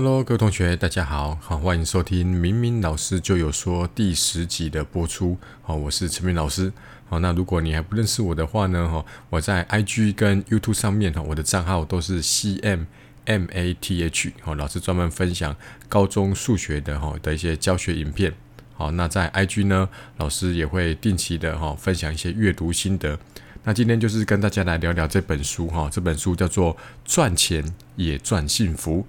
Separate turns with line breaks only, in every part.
Hello，各位同学，大家好，好欢迎收听明明老师就有说第十集的播出。好，我是陈明老师。好，那如果你还不认识我的话呢，哈，我在 IG 跟 YouTube 上面哈，我的账号都是 CM MATH。好，老师专门分享高中数学的哈的一些教学影片。好，那在 IG 呢，老师也会定期的哈分享一些阅读心得。那今天就是跟大家来聊聊这本书哈，这本书叫做《赚钱也赚幸福》。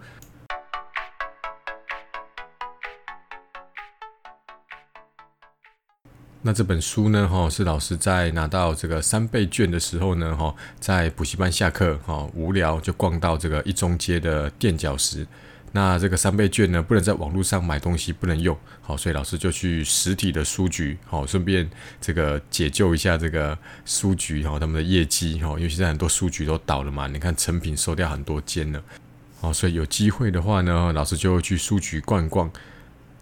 那这本书呢，哈，是老师在拿到这个三倍券的时候呢，哈，在补习班下课，哈，无聊就逛到这个一中街的垫脚石。那这个三倍券呢，不能在网络上买东西，不能用，好，所以老师就去实体的书局，好，顺便这个解救一下这个书局，哈，他们的业绩，哈，因为现在很多书局都倒了嘛，你看成品收掉很多间了，好，所以有机会的话呢，老师就会去书局逛逛。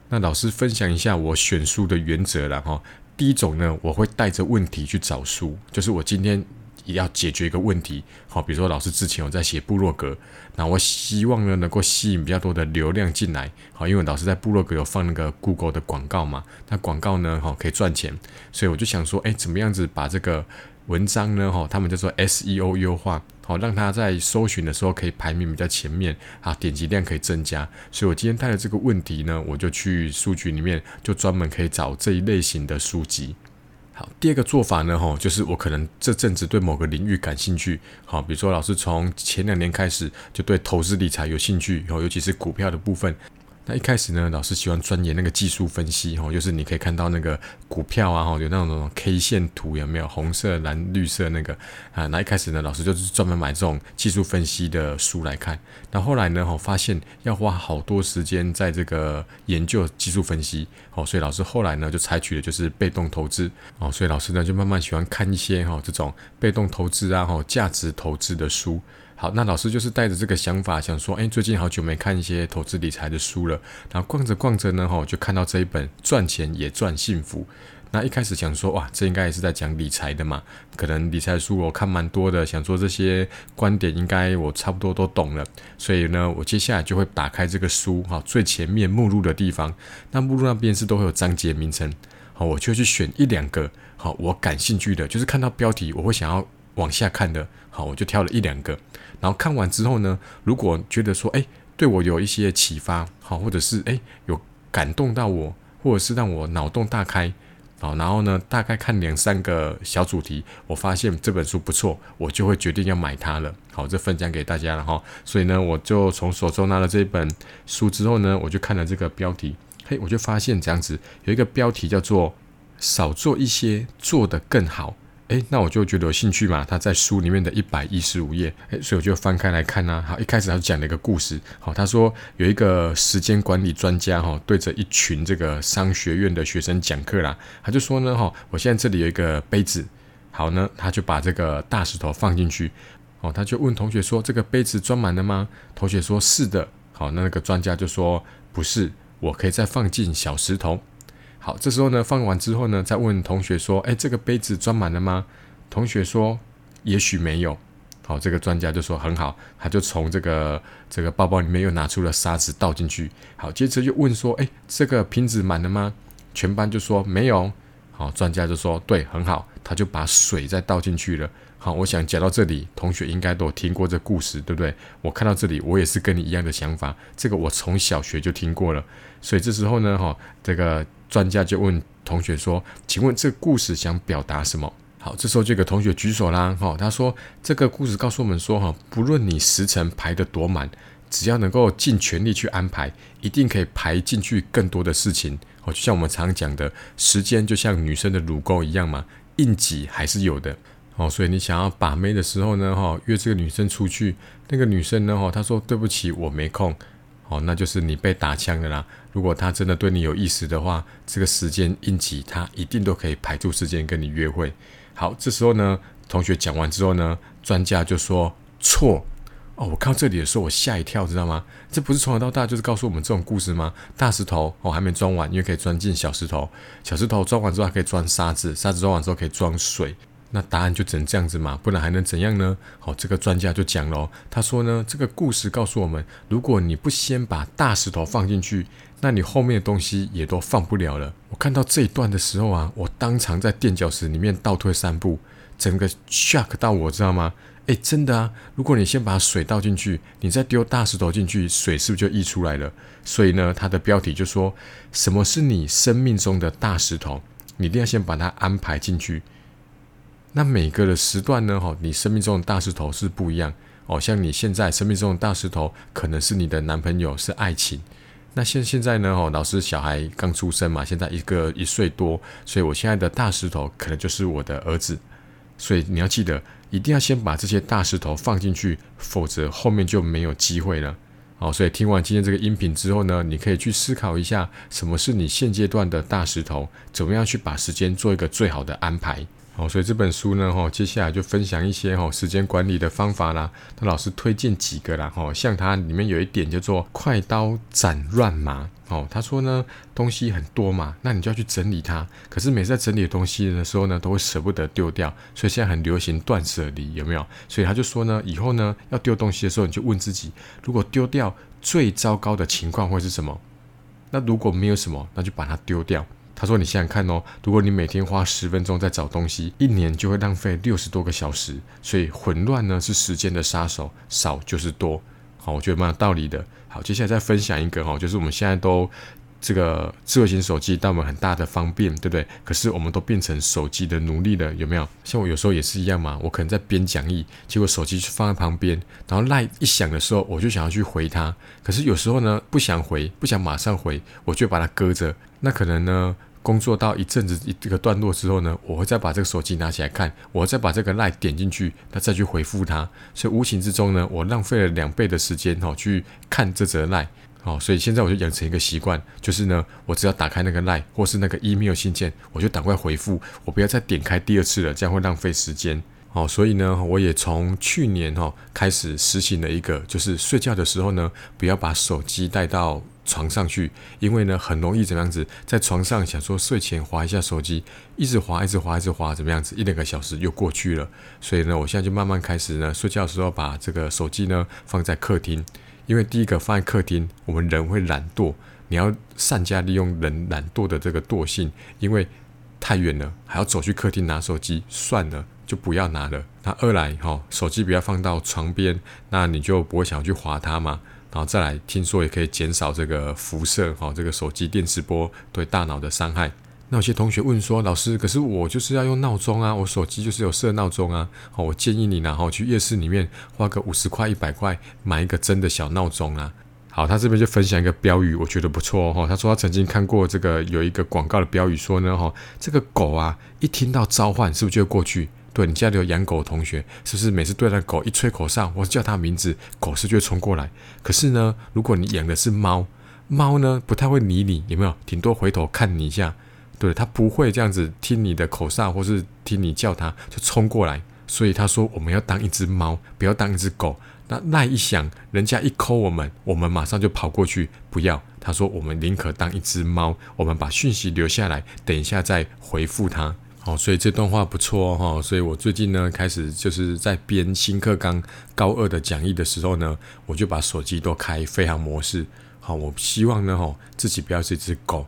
那老师分享一下我选书的原则了，哈。第一种呢，我会带着问题去找书，就是我今天也要解决一个问题。好，比如说老师之前有在写部落格，那我希望呢能够吸引比较多的流量进来。好，因为老师在部落格有放那个 Google 的广告嘛，那广告呢，好可以赚钱，所以我就想说，哎，怎么样子把这个文章呢，哈，他们叫做 SEO 优化。好，让他在搜寻的时候可以排名比较前面，啊，点击量可以增加。所以我今天带着这个问题呢，我就去数据里面，就专门可以找这一类型的书籍。好，第二个做法呢，哈，就是我可能这阵子对某个领域感兴趣，好，比如说老师从前两年开始就对投资理财有兴趣，然后尤其是股票的部分。那一开始呢，老师喜欢钻研那个技术分析，哈，就是你可以看到那个股票啊，哈，有那种 K 线图有没有红色、蓝、绿色那个啊？那一开始呢，老师就是专门买这种技术分析的书来看。那后来呢，哈，发现要花好多时间在这个研究技术分析，哦，所以老师后来呢就采取的就是被动投资，哦，所以老师呢就慢慢喜欢看一些哈这种被动投资啊，哈，价值投资的书。好，那老师就是带着这个想法，想说，哎，最近好久没看一些投资理财的书了。然后逛着逛着呢，哈，就看到这一本《赚钱也赚幸福》。那一开始想说，哇，这应该也是在讲理财的嘛？可能理财书我看蛮多的，想说这些观点应该我差不多都懂了。所以呢，我接下来就会打开这个书，哈，最前面目录的地方，那目录那边是都会有章节名称，好，我就去选一两个，好，我感兴趣的，就是看到标题我会想要往下看的，好，我就挑了一两个。然后看完之后呢，如果觉得说，哎，对我有一些启发，好，或者是哎有感动到我，或者是让我脑洞大开，好，然后呢，大概看两三个小主题，我发现这本书不错，我就会决定要买它了。好，这分享给大家了哈。所以呢，我就从手中拿了这本书之后呢，我就看了这个标题，嘿，我就发现这样子有一个标题叫做“少做一些，做得更好”。哎，那我就觉得有兴趣嘛。他在书里面的一百一十五页，哎，所以我就翻开来看呢。好，一开始他就讲了一个故事。好，他说有一个时间管理专家哈，对着一群这个商学院的学生讲课啦。他就说呢，哈，我现在这里有一个杯子，好呢，他就把这个大石头放进去。哦，他就问同学说，这个杯子装满了吗？同学说是的。好，那个专家就说不是，我可以再放进小石头。好，这时候呢，放完之后呢，再问同学说：“哎，这个杯子装满了吗？”同学说：“也许没有。”好，这个专家就说：“很好。”他就从这个这个包包里面又拿出了沙子倒进去。好，接着又问说：“哎，这个瓶子满了吗？”全班就说：“没有。”好，专家就说：“对，很好。”他就把水再倒进去了。好，我想讲到这里，同学应该都听过这故事，对不对？我看到这里，我也是跟你一样的想法。这个我从小学就听过了。所以这时候呢，哈，这个。专家就问同学说：“请问这个故事想表达什么？”好，这时候这个同学举手啦，哈，他说：“这个故事告诉我们说，哈，不论你时辰排得多满，只要能够尽全力去安排，一定可以排进去更多的事情。哦，就像我们常讲的，时间就像女生的乳沟一样嘛，硬挤还是有的。哦，所以你想要把妹的时候呢，哈，约这个女生出去，那个女生呢，哈，她说对不起，我没空。”哦，那就是你被打枪的啦。如果她真的对你有意思的话，这个时间应急，她一定都可以排出时间跟你约会。好，这时候呢，同学讲完之后呢，专家就说错。哦，我看到这里的时候，我吓一跳，知道吗？这不是从小到大就是告诉我们这种故事吗？大石头哦还没装完，因为可以装进小石头，小石头装完之后还可以装沙子，沙子装完之后可以装水。那答案就只能这样子嘛，不然还能怎样呢？好，这个专家就讲喽，他说呢，这个故事告诉我们，如果你不先把大石头放进去，那你后面的东西也都放不了了。我看到这一段的时候啊，我当场在垫脚石里面倒退三步，整个 shock 到我知道吗？诶，真的啊！如果你先把水倒进去，你再丢大石头进去，水是不是就溢出来了？所以呢，它的标题就说什么是你生命中的大石头，你一定要先把它安排进去。那每个的时段呢？哈，你生命中的大石头是不一样哦。像你现在生命中的大石头，可能是你的男朋友，是爱情。那现现在呢？哦，老师小孩刚出生嘛，现在一个一岁多，所以我现在的大石头可能就是我的儿子。所以你要记得，一定要先把这些大石头放进去，否则后面就没有机会了。好，所以听完今天这个音频之后呢，你可以去思考一下，什么是你现阶段的大石头，怎么样去把时间做一个最好的安排。好，所以这本书呢，哈，接下来就分享一些哈时间管理的方法啦。他老师推荐几个啦，哈，像它里面有一点叫做“快刀斩乱麻”。哦，他说呢，东西很多嘛，那你就要去整理它。可是每次在整理东西的时候呢，都会舍不得丢掉，所以现在很流行断舍离，有没有？所以他就说呢，以后呢要丢东西的时候，你就问自己，如果丢掉最糟糕的情况会是什么？那如果没有什么，那就把它丢掉。他说：“你想想看哦，如果你每天花十分钟在找东西，一年就会浪费六十多个小时。所以混乱呢是时间的杀手，少就是多。好，我觉得蛮有道理的。好，接下来再分享一个哈，就是我们现在都这个智慧型手机带我们很大的方便，对不对？可是我们都变成手机的奴隶了，有没有？像我有时候也是一样嘛，我可能在编讲义，结果手机放在旁边，然后赖一响的时候，我就想要去回它。可是有时候呢，不想回，不想马上回，我就把它搁着。那可能呢？”工作到一阵子一个段落之后呢，我会再把这个手机拿起来看，我再把这个 line 点进去，那再去回复他，所以无形之中呢，我浪费了两倍的时间哈去看这则 line，好，所以现在我就养成一个习惯，就是呢，我只要打开那个 line 或是那个 email 信件，我就赶快回复，我不要再点开第二次了，这样会浪费时间。哦，所以呢，我也从去年哈开始实行了一个，就是睡觉的时候呢，不要把手机带到。床上去，因为呢很容易怎么样子，在床上想说睡前划一下手机，一直划，一直划，一直划，怎么样子，一两个小时又过去了。所以呢，我现在就慢慢开始呢，睡觉的时候把这个手机呢放在客厅，因为第一个放在客厅，我们人会懒惰，你要善加利用人懒惰的这个惰性，因为太远了，还要走去客厅拿手机，算了，就不要拿了。那二来哈，手机不要放到床边，那你就不会想要去划它嘛。然后再来，听说也可以减少这个辐射，哈，这个手机电磁波对大脑的伤害。那有些同学问说，老师，可是我就是要用闹钟啊，我手机就是有设闹钟啊。好，我建议你然后去夜市里面花个五十块、一百块买一个真的小闹钟啊。好，他这边就分享一个标语，我觉得不错哈。他说他曾经看过这个有一个广告的标语说呢，哈，这个狗啊，一听到召唤，是不是就会过去？对你家里有养狗的同学，是不是每次对那狗一吹口哨，或者叫它名字，狗是就会冲过来？可是呢，如果你养的是猫，猫呢不太会理你，有没有？顶多回头看你一下，对，它不会这样子听你的口哨，或是听你叫它就冲过来。所以他说，我们要当一只猫，不要当一只狗。那那一想，人家一抠我们，我们马上就跑过去，不要。他说，我们宁可当一只猫，我们把讯息留下来，等一下再回复他。哦，所以这段话不错哈，所以我最近呢开始就是在编新课纲高二的讲义的时候呢，我就把手机都开飞行模式。好，我希望呢哈自己不要是一只狗。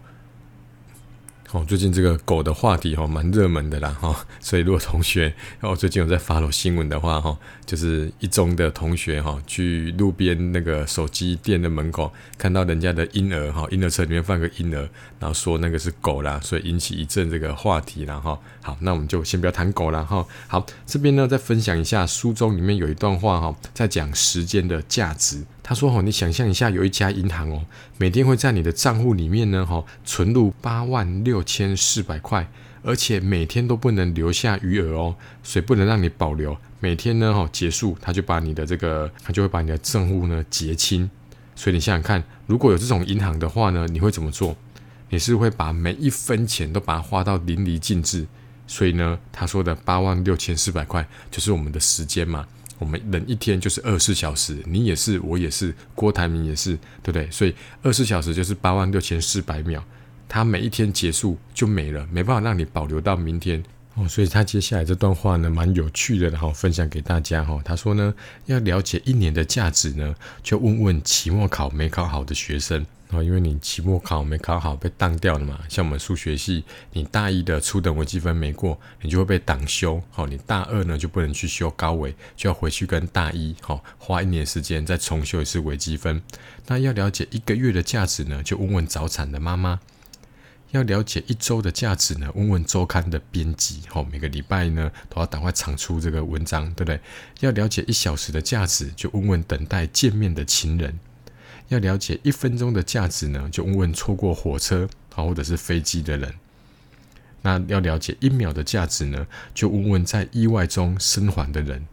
哦，最近这个狗的话题哈蛮热门的啦哈，所以如果同学哦最近有在发了新闻的话哈，就是一中的同学哈去路边那个手机店的门口看到人家的婴儿哈，婴儿车里面放个婴儿，然后说那个是狗啦，所以引起一阵这个话题啦哈。好，那我们就先不要谈狗了哈。好，这边呢再分享一下书中里面有一段话哈，在讲时间的价值。他说：“哦，你想象一下，有一家银行哦，每天会在你的账户里面呢，哈，存入八万六千四百块，而且每天都不能留下余额哦，所以不能让你保留。每天呢，哈，结束他就把你的这个，他就会把你的账户呢结清。所以你想想看，如果有这种银行的话呢，你会怎么做？你是会把每一分钱都把它花到淋漓尽致。所以呢，他说的八万六千四百块就是我们的时间嘛。”我们人一天就是二十四小时，你也是，我也是，郭台铭也是，对不对？所以二十四小时就是八万六千四百秒，它每一天结束就没了，没办法让你保留到明天。哦，所以他接下来这段话呢，蛮有趣的，然后分享给大家哈。他说呢，要了解一年的价值呢，就问问期末考没考好的学生啊，因为你期末考没考好被当掉了嘛。像我们数学系，你大一的初等微积分没过，你就会被挡修。好，你大二呢就不能去修高维，就要回去跟大一好花一年时间再重修一次微积分。那要了解一个月的价值呢，就问问早产的妈妈。要了解一周的价值呢？问问周刊的编辑，吼，每个礼拜呢都要赶快产出这个文章，对不对？要了解一小时的价值，就问问等待见面的情人；要了解一分钟的价值呢，就问问错过火车啊或者是飞机的人。那要了解一秒的价值呢，就问问在意外中生还的人。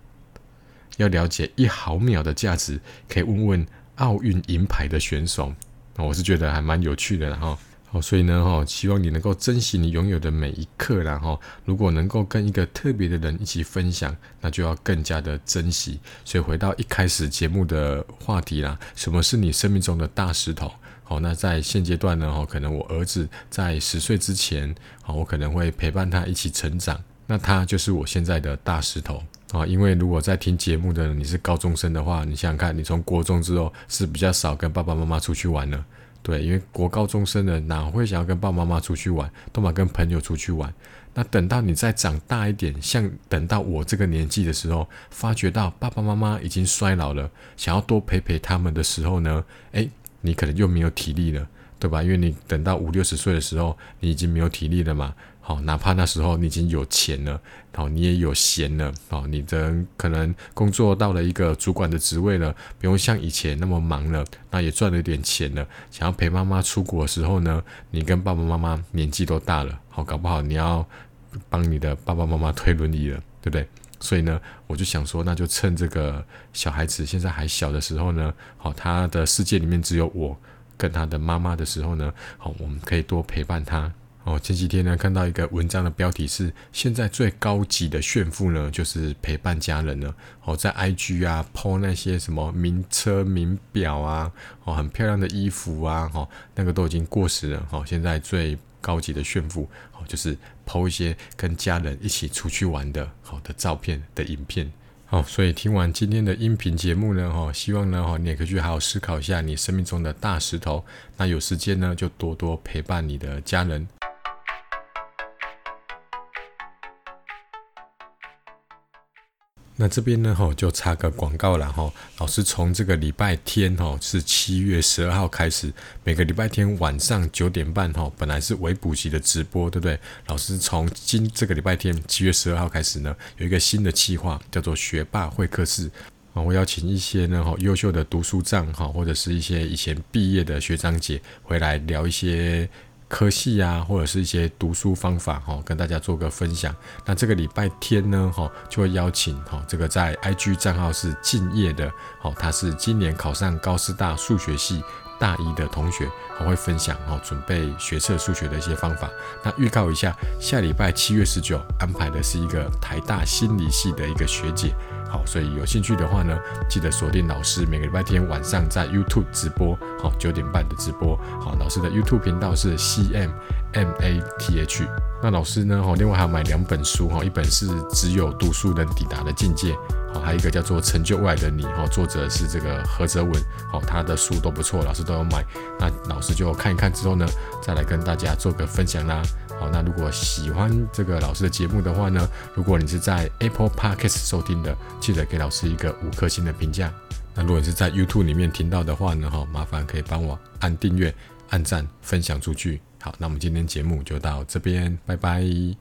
要了解一毫秒的价值，可以问问奥运银牌的选手。我是觉得还蛮有趣的，然后。好，所以呢，哈，希望你能够珍惜你拥有的每一刻，然后，如果能够跟一个特别的人一起分享，那就要更加的珍惜。所以回到一开始节目的话题啦，什么是你生命中的大石头？好，那在现阶段呢，哈，可能我儿子在十岁之前，好，我可能会陪伴他一起成长，那他就是我现在的大石头啊。因为如果在听节目的你是高中生的话，你想想看，你从国中之后是比较少跟爸爸妈妈出去玩了。对，因为国高中生呢哪会想要跟爸爸妈妈出去玩，都嘛跟朋友出去玩。那等到你再长大一点，像等到我这个年纪的时候，发觉到爸爸妈妈已经衰老了，想要多陪陪他们的时候呢，诶，你可能又没有体力了，对吧？因为你等到五六十岁的时候，你已经没有体力了嘛。好，哪怕那时候你已经有钱了，好，你也有闲了，好，你的可能工作到了一个主管的职位了，不用像以前那么忙了，那也赚了点钱了，想要陪妈妈出国的时候呢，你跟爸爸妈妈年纪都大了，好，搞不好你要帮你的爸爸妈妈推轮椅了，对不对？所以呢，我就想说，那就趁这个小孩子现在还小的时候呢，好，他的世界里面只有我跟他的妈妈的时候呢，好，我们可以多陪伴他。哦，前几天呢，看到一个文章的标题是：现在最高级的炫富呢，就是陪伴家人了。哦，在 IG 啊，po 那些什么名车名表啊，哦，很漂亮的衣服啊，哈，那个都已经过时了。哦，现在最高级的炫富，哦，就是 po 一些跟家人一起出去玩的好的照片的影片。好，所以听完今天的音频节目呢，哈，希望呢，哈，你也可以去好好思考一下你生命中的大石头。那有时间呢，就多多陪伴你的家人。那这边呢，哈，就插个广告了，哈。老师从这个礼拜天，哈，是七月十二号开始，每个礼拜天晚上九点半，哈，本来是微补习的直播，对不对？老师从今这个礼拜天七月十二号开始呢，有一个新的计划，叫做学霸会客室，啊，我邀请一些呢，哈，优秀的读书账，哈，或者是一些以前毕业的学长姐回来聊一些。科系啊，或者是一些读书方法哈，跟大家做个分享。那这个礼拜天呢，哈，就会邀请哈，这个在 IG 账号是敬业的，好，他是今年考上高师大数学系大一的同学，我会分享好，准备学测数学的一些方法。那预告一下，下礼拜七月十九安排的是一个台大心理系的一个学姐。好，所以有兴趣的话呢，记得锁定老师每个礼拜天晚上在 YouTube 直播，好九点半的直播。好，老师的 YouTube 频道是 CM M A T H。那老师呢，哈，另外还要买两本书，哈，一本是只有读书能抵达的境界，好，还有一个叫做成就外的你，哈，作者是这个何泽文，好，他的书都不错，老师都有买。那老师就看一看之后呢，再来跟大家做个分享啦。好，那如果喜欢这个老师的节目的话呢，如果你是在 Apple Podcast 收听的，记得给老师一个五颗星的评价。那如果你是在 YouTube 里面听到的话呢，哈，麻烦可以帮我按订阅、按赞、分享出去。好，那我们今天节目就到这边，拜拜。